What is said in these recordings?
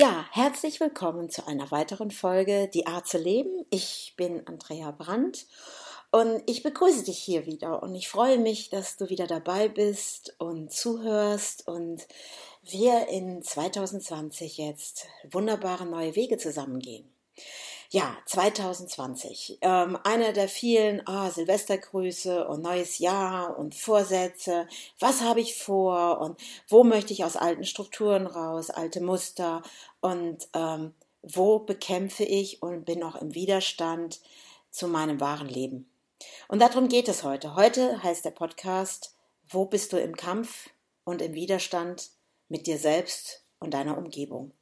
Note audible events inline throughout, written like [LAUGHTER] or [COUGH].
Ja, herzlich willkommen zu einer weiteren Folge Die Art zu leben. Ich bin Andrea Brandt und ich begrüße dich hier wieder und ich freue mich, dass du wieder dabei bist und zuhörst und wir in 2020 jetzt wunderbare neue Wege zusammengehen. Ja, 2020. Ähm, einer der vielen ah, Silvestergrüße und neues Jahr und Vorsätze. Was habe ich vor und wo möchte ich aus alten Strukturen raus, alte Muster und ähm, wo bekämpfe ich und bin auch im Widerstand zu meinem wahren Leben. Und darum geht es heute. Heute heißt der Podcast, wo bist du im Kampf und im Widerstand mit dir selbst und deiner Umgebung.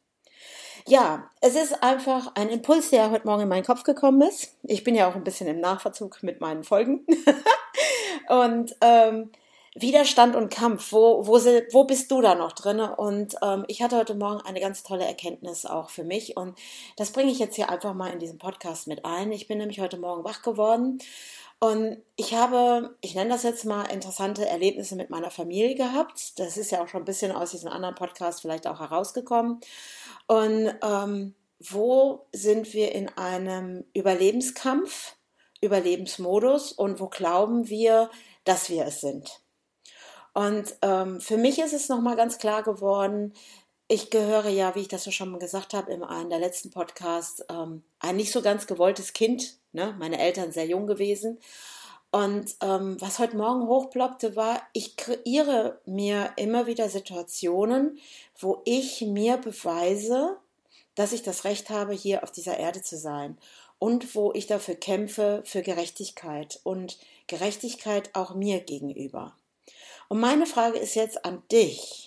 Ja, es ist einfach ein Impuls, der heute Morgen in meinen Kopf gekommen ist. Ich bin ja auch ein bisschen im Nachverzug mit meinen Folgen. [LAUGHS] und ähm, Widerstand und Kampf, wo, wo, wo bist du da noch drin? Und ähm, ich hatte heute Morgen eine ganz tolle Erkenntnis auch für mich. Und das bringe ich jetzt hier einfach mal in diesen Podcast mit ein. Ich bin nämlich heute Morgen wach geworden und ich habe, ich nenne das jetzt mal, interessante Erlebnisse mit meiner Familie gehabt. Das ist ja auch schon ein bisschen aus diesem anderen Podcast vielleicht auch herausgekommen. Und ähm, wo sind wir in einem Überlebenskampf, Überlebensmodus und wo glauben wir, dass wir es sind? Und ähm, für mich ist es nochmal ganz klar geworden, ich gehöre ja, wie ich das ja schon mal gesagt habe, in einem der letzten Podcasts, ähm, ein nicht so ganz gewolltes Kind. Ne? Meine Eltern sehr jung gewesen. Und ähm, was heute Morgen hochploppte, war, ich kreiere mir immer wieder Situationen, wo ich mir beweise, dass ich das Recht habe, hier auf dieser Erde zu sein. Und wo ich dafür kämpfe, für Gerechtigkeit und Gerechtigkeit auch mir gegenüber. Und meine Frage ist jetzt an dich.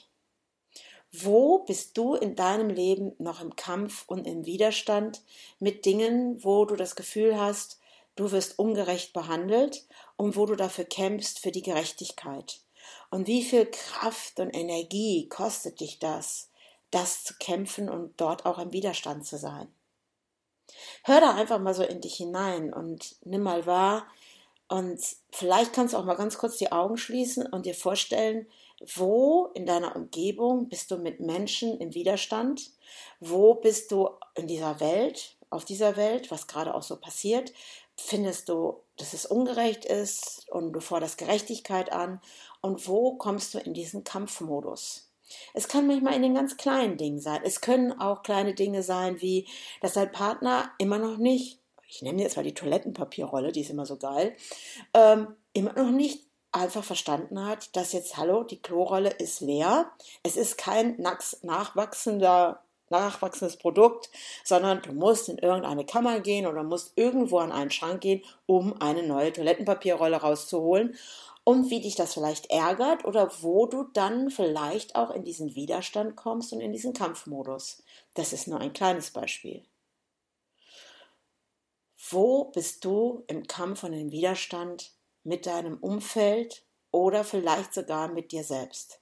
Wo bist du in deinem Leben noch im Kampf und im Widerstand mit Dingen, wo du das Gefühl hast, du wirst ungerecht behandelt und wo du dafür kämpfst für die Gerechtigkeit? Und wie viel Kraft und Energie kostet dich das, das zu kämpfen und dort auch im Widerstand zu sein? Hör da einfach mal so in dich hinein und nimm mal wahr, und vielleicht kannst du auch mal ganz kurz die Augen schließen und dir vorstellen, wo in deiner Umgebung bist du mit Menschen im Widerstand? Wo bist du in dieser Welt, auf dieser Welt, was gerade auch so passiert? Findest du, dass es ungerecht ist und du forderst Gerechtigkeit an? Und wo kommst du in diesen Kampfmodus? Es kann manchmal in den ganz kleinen Dingen sein. Es können auch kleine Dinge sein, wie dass dein Partner immer noch nicht ich nenne jetzt mal die Toilettenpapierrolle, die ist immer so geil, ähm, immer noch nicht einfach verstanden hat, dass jetzt, hallo, die Klorolle ist leer. Es ist kein nachwachsender, nachwachsendes Produkt, sondern du musst in irgendeine Kammer gehen oder musst irgendwo an einen Schrank gehen, um eine neue Toilettenpapierrolle rauszuholen. Und wie dich das vielleicht ärgert oder wo du dann vielleicht auch in diesen Widerstand kommst und in diesen Kampfmodus. Das ist nur ein kleines Beispiel. Wo bist du im Kampf und im Widerstand mit deinem Umfeld oder vielleicht sogar mit dir selbst?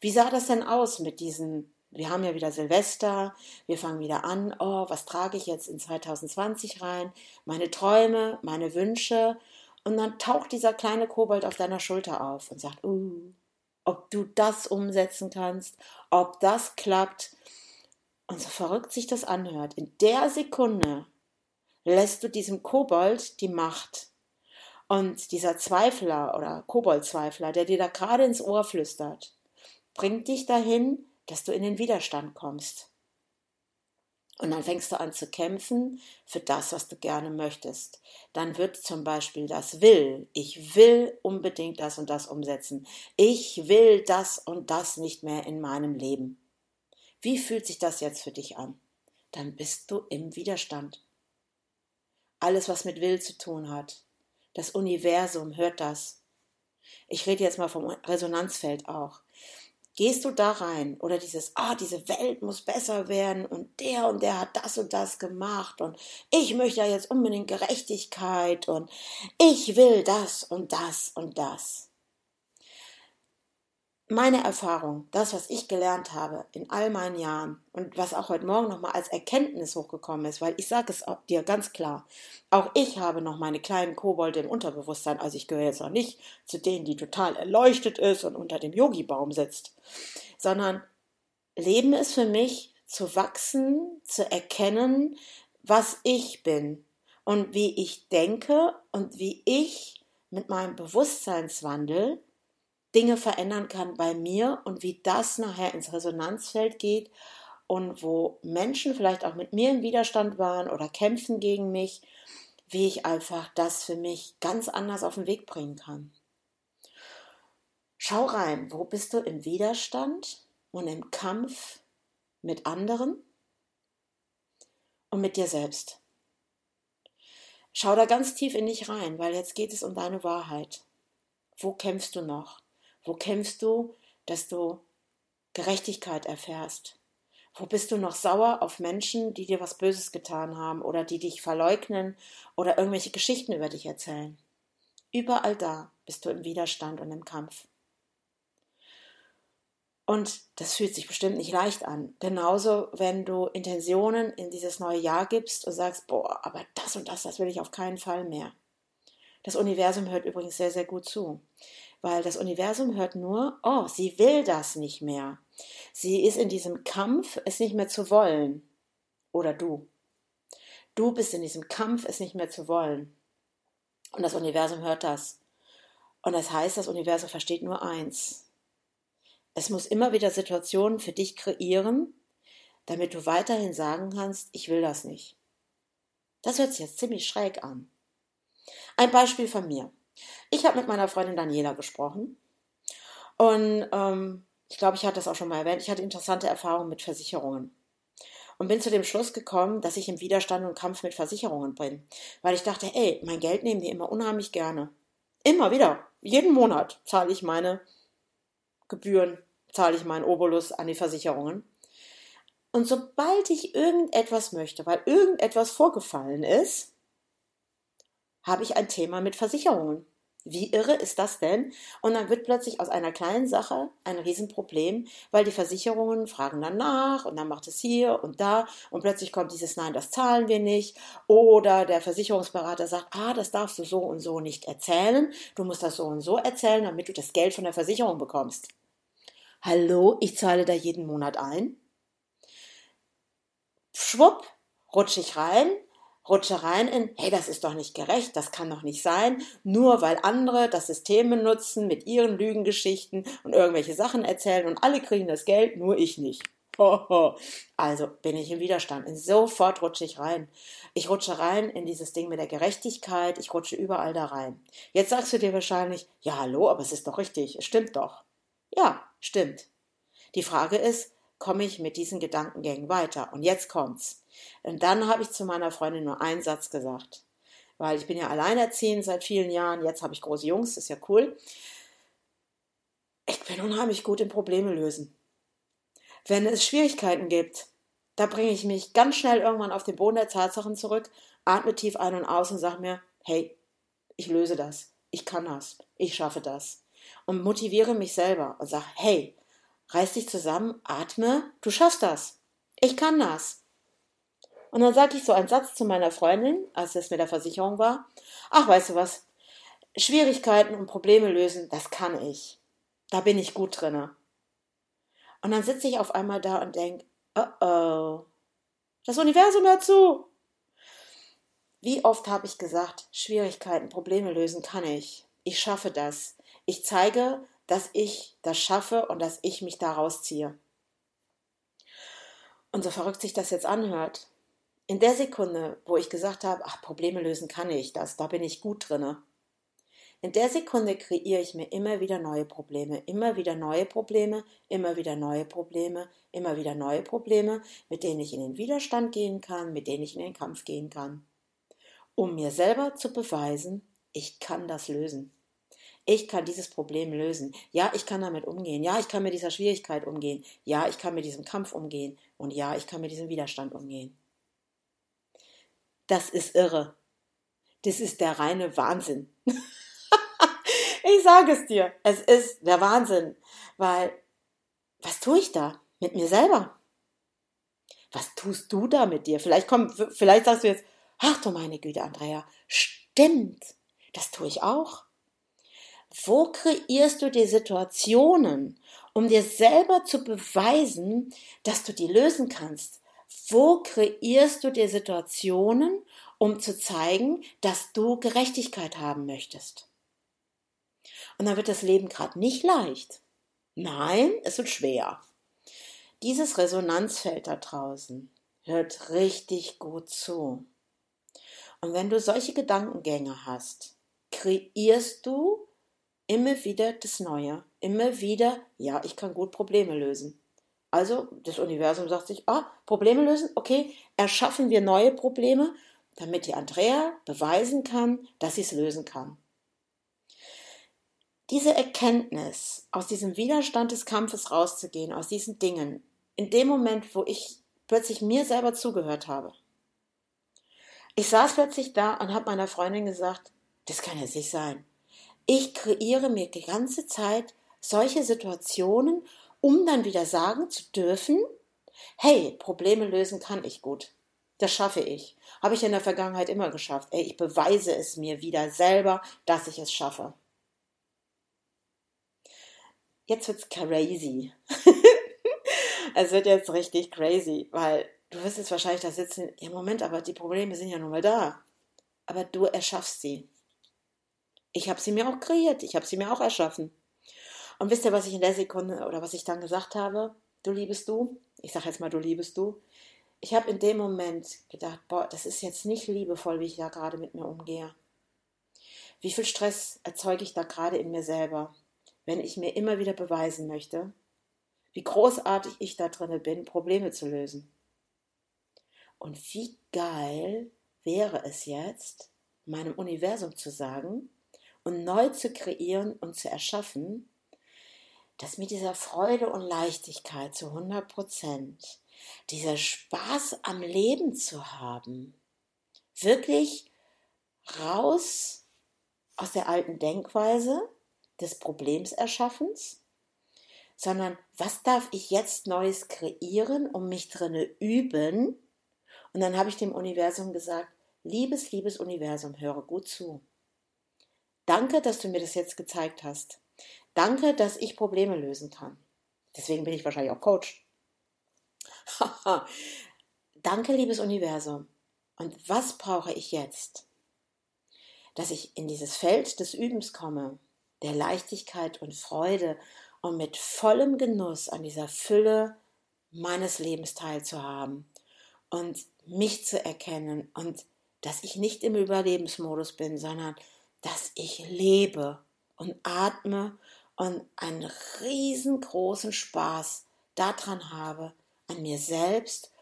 Wie sah das denn aus mit diesen, wir haben ja wieder Silvester, wir fangen wieder an, oh, was trage ich jetzt in 2020 rein? Meine Träume, meine Wünsche. Und dann taucht dieser kleine Kobold auf deiner Schulter auf und sagt, uh, ob du das umsetzen kannst, ob das klappt. Und so verrückt sich das anhört, in der Sekunde lässt du diesem Kobold die Macht. Und dieser Zweifler oder Koboldzweifler, der dir da gerade ins Ohr flüstert, bringt dich dahin, dass du in den Widerstand kommst. Und dann fängst du an zu kämpfen für das, was du gerne möchtest. Dann wird zum Beispiel das Will. Ich will unbedingt das und das umsetzen. Ich will das und das nicht mehr in meinem Leben. Wie fühlt sich das jetzt für dich an? Dann bist du im Widerstand alles, was mit Will zu tun hat. Das Universum hört das. Ich rede jetzt mal vom Resonanzfeld auch. Gehst du da rein oder dieses, ah, diese Welt muss besser werden und der und der hat das und das gemacht und ich möchte ja jetzt unbedingt Gerechtigkeit und ich will das und das und das meine Erfahrung, das, was ich gelernt habe in all meinen Jahren und was auch heute Morgen nochmal als Erkenntnis hochgekommen ist, weil ich sage es dir ganz klar, auch ich habe noch meine kleinen Kobolde im Unterbewusstsein, also ich gehöre jetzt noch nicht zu denen, die total erleuchtet ist und unter dem Yogi-Baum sitzt, sondern Leben ist für mich zu wachsen, zu erkennen, was ich bin und wie ich denke und wie ich mit meinem Bewusstseinswandel Dinge verändern kann bei mir und wie das nachher ins Resonanzfeld geht und wo Menschen vielleicht auch mit mir im Widerstand waren oder kämpfen gegen mich, wie ich einfach das für mich ganz anders auf den Weg bringen kann. Schau rein, wo bist du im Widerstand und im Kampf mit anderen und mit dir selbst. Schau da ganz tief in dich rein, weil jetzt geht es um deine Wahrheit. Wo kämpfst du noch? Wo kämpfst du, dass du Gerechtigkeit erfährst? Wo bist du noch sauer auf Menschen, die dir was Böses getan haben oder die dich verleugnen oder irgendwelche Geschichten über dich erzählen? Überall da bist du im Widerstand und im Kampf. Und das fühlt sich bestimmt nicht leicht an. Genauso, wenn du Intentionen in dieses neue Jahr gibst und sagst, boah, aber das und das, das will ich auf keinen Fall mehr. Das Universum hört übrigens sehr, sehr gut zu weil das Universum hört nur, oh, sie will das nicht mehr. Sie ist in diesem Kampf, es nicht mehr zu wollen. Oder du. Du bist in diesem Kampf, es nicht mehr zu wollen. Und das Universum hört das. Und das heißt, das Universum versteht nur eins. Es muss immer wieder Situationen für dich kreieren, damit du weiterhin sagen kannst, ich will das nicht. Das hört sich jetzt ziemlich schräg an. Ein Beispiel von mir. Ich habe mit meiner Freundin Daniela gesprochen und ähm, ich glaube, ich hatte das auch schon mal erwähnt. Ich hatte interessante Erfahrungen mit Versicherungen und bin zu dem Schluss gekommen, dass ich im Widerstand und Kampf mit Versicherungen bin, weil ich dachte, ey, mein Geld nehmen die immer unheimlich gerne. Immer wieder, jeden Monat zahle ich meine Gebühren, zahle ich meinen Obolus an die Versicherungen. Und sobald ich irgendetwas möchte, weil irgendetwas vorgefallen ist, habe ich ein Thema mit Versicherungen. Wie irre ist das denn? Und dann wird plötzlich aus einer kleinen Sache ein Riesenproblem, weil die Versicherungen fragen dann nach und dann macht es hier und da und plötzlich kommt dieses Nein, das zahlen wir nicht. Oder der Versicherungsberater sagt, ah, das darfst du so und so nicht erzählen. Du musst das so und so erzählen, damit du das Geld von der Versicherung bekommst. Hallo, ich zahle da jeden Monat ein. Schwupp, rutsche ich rein, rutsche rein in, hey, das ist doch nicht gerecht, das kann doch nicht sein, nur weil andere das System benutzen mit ihren Lügengeschichten und irgendwelche Sachen erzählen und alle kriegen das Geld, nur ich nicht. Also bin ich im Widerstand. Und sofort rutsche ich rein. Ich rutsche rein in dieses Ding mit der Gerechtigkeit. Ich rutsche überall da rein. Jetzt sagst du dir wahrscheinlich, ja, hallo, aber es ist doch richtig. Es stimmt doch. Ja, stimmt. Die Frage ist, komme ich mit diesen Gedankengängen weiter? Und jetzt kommt's. Und dann habe ich zu meiner Freundin nur einen Satz gesagt. Weil ich bin ja alleinerziehend seit vielen Jahren, jetzt habe ich große Jungs, ist ja cool. Ich bin unheimlich gut im Probleme lösen. Wenn es Schwierigkeiten gibt, da bringe ich mich ganz schnell irgendwann auf den Boden der Tatsachen zurück, atme tief ein und aus und sage mir, hey, ich löse das, ich kann das, ich schaffe das. Und motiviere mich selber und sage, hey, reiß dich zusammen, atme, du schaffst das, ich kann das. Und dann sagte ich so einen Satz zu meiner Freundin, als es mit der Versicherung war. Ach, weißt du was? Schwierigkeiten und Probleme lösen, das kann ich. Da bin ich gut drinne. Und dann sitze ich auf einmal da und denke, oh oh, das Universum hört zu. Wie oft habe ich gesagt, Schwierigkeiten, Probleme lösen kann ich. Ich schaffe das. Ich zeige, dass ich das schaffe und dass ich mich da rausziehe. Und so verrückt sich das jetzt anhört, in der Sekunde, wo ich gesagt habe, ach, Probleme lösen kann ich das, da bin ich gut drinne. In der Sekunde kreiere ich mir immer wieder neue Probleme, immer wieder neue Probleme, immer wieder neue Probleme, immer wieder neue Probleme, mit denen ich in den Widerstand gehen kann, mit denen ich in den Kampf gehen kann. Um mir selber zu beweisen, ich kann das lösen. Ich kann dieses Problem lösen. Ja, ich kann damit umgehen. Ja, ich kann mit dieser Schwierigkeit umgehen. Ja, ich kann mit diesem Kampf umgehen. Und ja, ich kann mit diesem Widerstand umgehen. Das ist irre. Das ist der reine Wahnsinn. [LAUGHS] ich sage es dir, es ist der Wahnsinn, weil was tue ich da mit mir selber? Was tust du da mit dir? Vielleicht komm, vielleicht sagst du jetzt, ach du meine Güte, Andrea, stimmt, das tue ich auch. Wo kreierst du die Situationen, um dir selber zu beweisen, dass du die lösen kannst? Wo kreierst du dir Situationen, um zu zeigen, dass du Gerechtigkeit haben möchtest? Und dann wird das Leben gerade nicht leicht. Nein, es wird schwer. Dieses Resonanzfeld da draußen hört richtig gut zu. Und wenn du solche Gedankengänge hast, kreierst du immer wieder das Neue. Immer wieder, ja, ich kann gut Probleme lösen. Also das Universum sagt sich, ah, Probleme lösen, okay, erschaffen wir neue Probleme, damit die Andrea beweisen kann, dass sie es lösen kann. Diese Erkenntnis, aus diesem Widerstand des Kampfes rauszugehen, aus diesen Dingen, in dem Moment, wo ich plötzlich mir selber zugehört habe. Ich saß plötzlich da und habe meiner Freundin gesagt, das kann jetzt nicht sein. Ich kreiere mir die ganze Zeit solche Situationen, um dann wieder sagen zu dürfen, hey, Probleme lösen kann ich gut. Das schaffe ich. Habe ich in der Vergangenheit immer geschafft. Ey, ich beweise es mir wieder selber, dass ich es schaffe. Jetzt wird's crazy. [LAUGHS] es wird jetzt richtig crazy, weil du wirst jetzt wahrscheinlich da sitzen, im Moment, aber die Probleme sind ja nun mal da. Aber du erschaffst sie. Ich habe sie mir auch kreiert, ich habe sie mir auch erschaffen. Und wisst ihr, was ich in der Sekunde oder was ich dann gesagt habe? Du liebest du? Ich sage jetzt mal, du liebest du. Ich habe in dem Moment gedacht, boah, das ist jetzt nicht liebevoll, wie ich da gerade mit mir umgehe. Wie viel Stress erzeuge ich da gerade in mir selber, wenn ich mir immer wieder beweisen möchte, wie großartig ich da drinne bin, Probleme zu lösen. Und wie geil wäre es jetzt, meinem Universum zu sagen, und neu zu kreieren und zu erschaffen, dass mit dieser Freude und Leichtigkeit zu 100 Prozent, dieser Spaß am Leben zu haben, wirklich raus aus der alten Denkweise des Problemserschaffens, sondern was darf ich jetzt Neues kreieren, um mich drinne üben? Und dann habe ich dem Universum gesagt, liebes, liebes Universum, höre gut zu. Danke, dass du mir das jetzt gezeigt hast. Danke, dass ich Probleme lösen kann. Deswegen bin ich wahrscheinlich auch Coach. [LAUGHS] Danke, liebes Universum. Und was brauche ich jetzt? Dass ich in dieses Feld des Übens komme, der Leichtigkeit und Freude und mit vollem Genuss an dieser Fülle meines Lebens teilzuhaben und mich zu erkennen und dass ich nicht im Überlebensmodus bin, sondern dass ich lebe und atme und einen riesengroßen Spaß daran habe, an mir selbst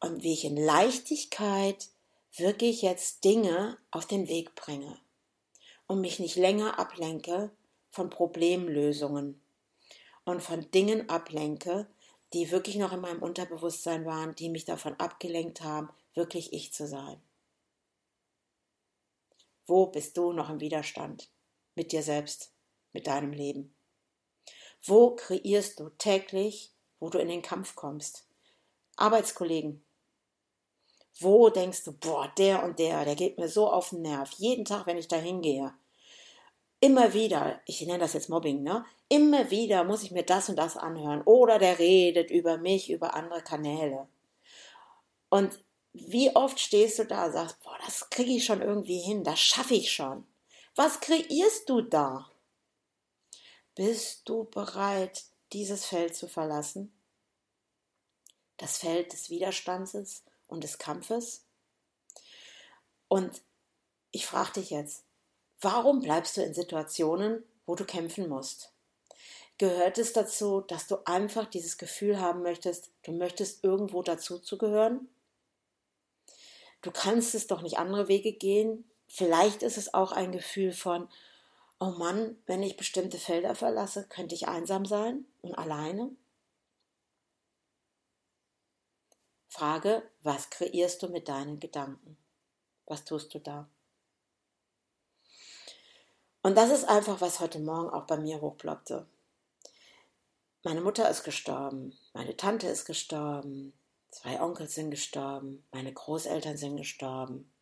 und wie ich in Leichtigkeit wirklich jetzt Dinge auf den Weg bringe und mich nicht länger ablenke von Problemlösungen und von Dingen ablenke, die wirklich noch in meinem Unterbewusstsein waren, die mich davon abgelenkt haben, wirklich ich zu sein. Wo bist du noch im Widerstand mit dir selbst, mit deinem Leben? Wo kreierst du täglich, wo du in den Kampf kommst? Arbeitskollegen. Wo denkst du, boah, der und der, der geht mir so auf den Nerv, jeden Tag, wenn ich da hingehe. Immer wieder, ich nenne das jetzt Mobbing, ne? Immer wieder muss ich mir das und das anhören. Oder der redet über mich, über andere Kanäle. Und wie oft stehst du da und sagst, boah, das kriege ich schon irgendwie hin, das schaffe ich schon. Was kreierst du da? Bist du bereit, dieses Feld zu verlassen? Das Feld des Widerstandes und des Kampfes? Und ich frage dich jetzt, warum bleibst du in Situationen, wo du kämpfen musst? Gehört es dazu, dass du einfach dieses Gefühl haben möchtest, du möchtest irgendwo dazuzugehören? Du kannst es doch nicht andere Wege gehen. Vielleicht ist es auch ein Gefühl von, oh Mann, wenn ich bestimmte Felder verlasse, könnte ich einsam sein und alleine. Frage, was kreierst du mit deinen Gedanken? Was tust du da? Und das ist einfach, was heute Morgen auch bei mir hochploppte. Meine Mutter ist gestorben, meine Tante ist gestorben, Zwei Onkel sind gestorben, meine Großeltern sind gestorben.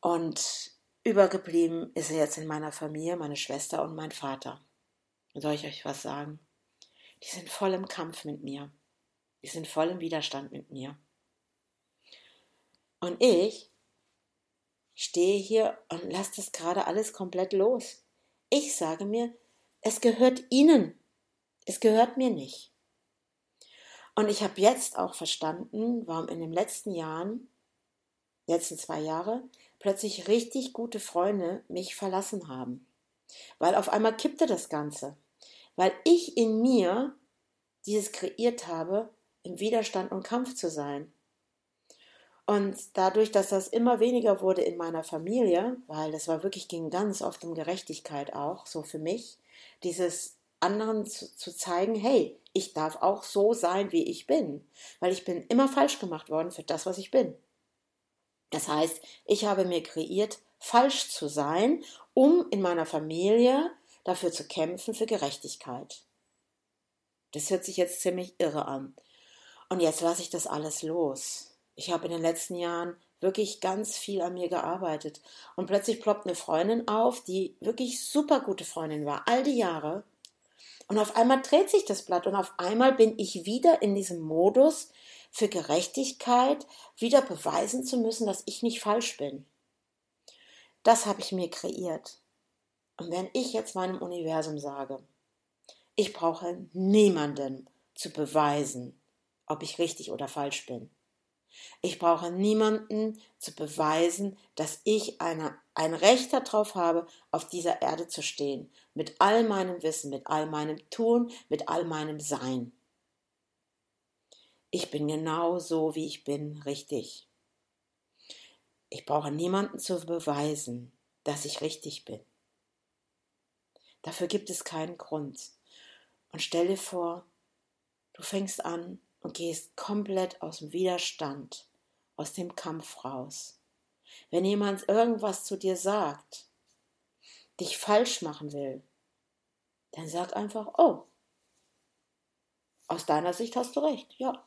Und Übergeblieben ist jetzt in meiner Familie meine Schwester und mein Vater. Soll ich euch was sagen? Die sind voll im Kampf mit mir. Die sind voll im Widerstand mit mir. Und ich stehe hier und lasse das gerade alles komplett los. Ich sage mir, es gehört ihnen. Es gehört mir nicht. Und ich habe jetzt auch verstanden, warum in den letzten Jahren, letzten zwei Jahre, plötzlich richtig gute Freunde mich verlassen haben. Weil auf einmal kippte das Ganze. Weil ich in mir dieses kreiert habe, im Widerstand und Kampf zu sein. Und dadurch, dass das immer weniger wurde in meiner Familie, weil das war wirklich, ging ganz oft um Gerechtigkeit auch, so für mich, dieses anderen zu, zu zeigen, hey, ich darf auch so sein, wie ich bin, weil ich bin immer falsch gemacht worden für das, was ich bin. Das heißt, ich habe mir kreiert, falsch zu sein, um in meiner Familie dafür zu kämpfen, für Gerechtigkeit. Das hört sich jetzt ziemlich irre an. Und jetzt lasse ich das alles los. Ich habe in den letzten Jahren wirklich ganz viel an mir gearbeitet. Und plötzlich ploppt eine Freundin auf, die wirklich super gute Freundin war, all die Jahre. Und auf einmal dreht sich das Blatt und auf einmal bin ich wieder in diesem Modus für Gerechtigkeit, wieder beweisen zu müssen, dass ich nicht falsch bin. Das habe ich mir kreiert. Und wenn ich jetzt meinem Universum sage, ich brauche niemanden zu beweisen, ob ich richtig oder falsch bin, ich brauche niemanden zu beweisen, dass ich eine, ein Recht darauf habe, auf dieser Erde zu stehen. Mit all meinem Wissen, mit all meinem Tun, mit all meinem Sein. Ich bin genau so, wie ich bin, richtig. Ich brauche niemanden zu beweisen, dass ich richtig bin. Dafür gibt es keinen Grund. Und stell dir vor, du fängst an, und gehst komplett aus dem Widerstand, aus dem Kampf raus. Wenn jemand irgendwas zu dir sagt, dich falsch machen will, dann sag einfach, oh, aus deiner Sicht hast du recht, ja,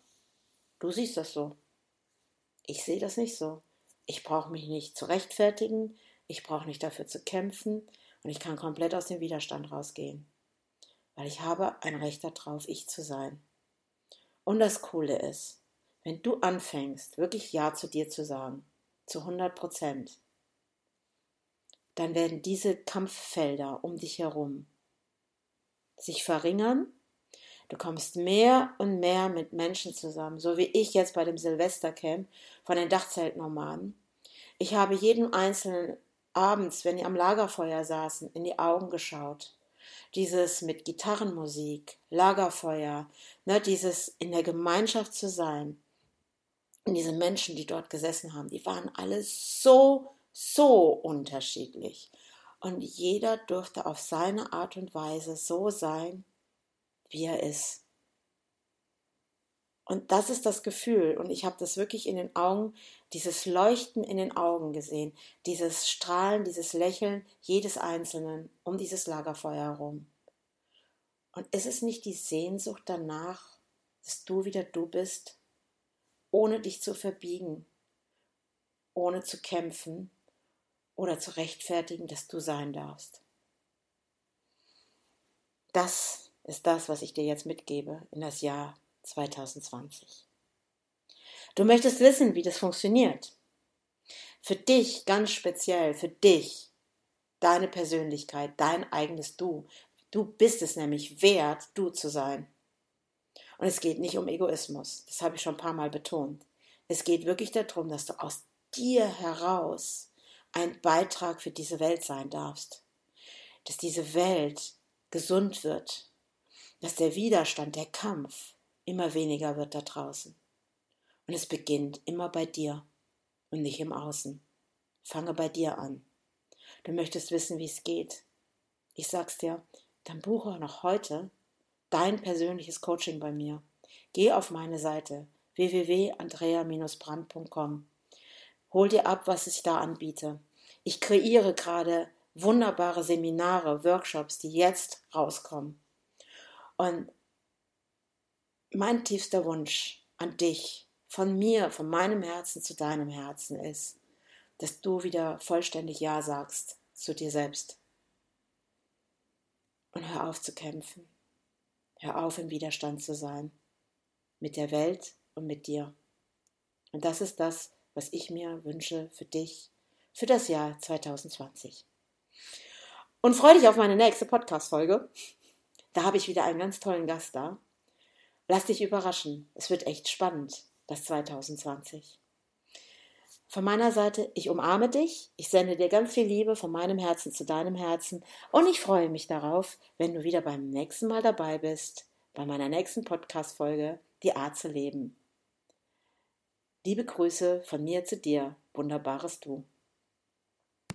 du siehst das so. Ich sehe das nicht so. Ich brauche mich nicht zu rechtfertigen, ich brauche nicht dafür zu kämpfen und ich kann komplett aus dem Widerstand rausgehen, weil ich habe ein Recht darauf, ich zu sein. Und das Coole ist, wenn du anfängst, wirklich Ja zu dir zu sagen, zu 100 Prozent, dann werden diese Kampffelder um dich herum sich verringern. Du kommst mehr und mehr mit Menschen zusammen, so wie ich jetzt bei dem Silvestercamp von den Dachzeltnomaden. Ich habe jedem Einzelnen abends, wenn die am Lagerfeuer saßen, in die Augen geschaut dieses mit Gitarrenmusik, Lagerfeuer, ne, dieses in der Gemeinschaft zu sein. Und diese Menschen, die dort gesessen haben, die waren alle so, so unterschiedlich. Und jeder durfte auf seine Art und Weise so sein, wie er ist. Und das ist das Gefühl. Und ich habe das wirklich in den Augen, dieses Leuchten in den Augen gesehen, dieses Strahlen, dieses Lächeln jedes Einzelnen um dieses Lagerfeuer herum. Und ist es nicht die Sehnsucht danach, dass du wieder du bist, ohne dich zu verbiegen, ohne zu kämpfen oder zu rechtfertigen, dass du sein darfst? Das ist das, was ich dir jetzt mitgebe in das Jahr 2020. Du möchtest wissen, wie das funktioniert. Für dich ganz speziell, für dich, deine Persönlichkeit, dein eigenes Du. Du bist es nämlich wert, du zu sein. Und es geht nicht um Egoismus, das habe ich schon ein paar Mal betont. Es geht wirklich darum, dass du aus dir heraus ein Beitrag für diese Welt sein darfst. Dass diese Welt gesund wird, dass der Widerstand, der Kampf immer weniger wird da draußen. Und es beginnt immer bei dir und nicht im Außen. Fange bei dir an. Du möchtest wissen, wie es geht. Ich sag's dir, dann buche noch heute dein persönliches Coaching bei mir. Geh auf meine Seite www.andrea-brand.com. Hol dir ab, was ich da anbiete. Ich kreiere gerade wunderbare Seminare, Workshops, die jetzt rauskommen. Und mein tiefster Wunsch an dich, von mir, von meinem Herzen zu deinem Herzen ist, dass du wieder vollständig Ja sagst zu dir selbst. Und hör auf zu kämpfen. Hör auf im Widerstand zu sein. Mit der Welt und mit dir. Und das ist das, was ich mir wünsche für dich, für das Jahr 2020. Und freue dich auf meine nächste Podcast-Folge. Da habe ich wieder einen ganz tollen Gast da. Lass dich überraschen. Es wird echt spannend, das 2020. Von meiner Seite, ich umarme dich, ich sende dir ganz viel Liebe von meinem Herzen zu deinem Herzen und ich freue mich darauf, wenn du wieder beim nächsten Mal dabei bist, bei meiner nächsten Podcast-Folge, Die Art zu leben. Liebe Grüße von mir zu dir, wunderbares Du.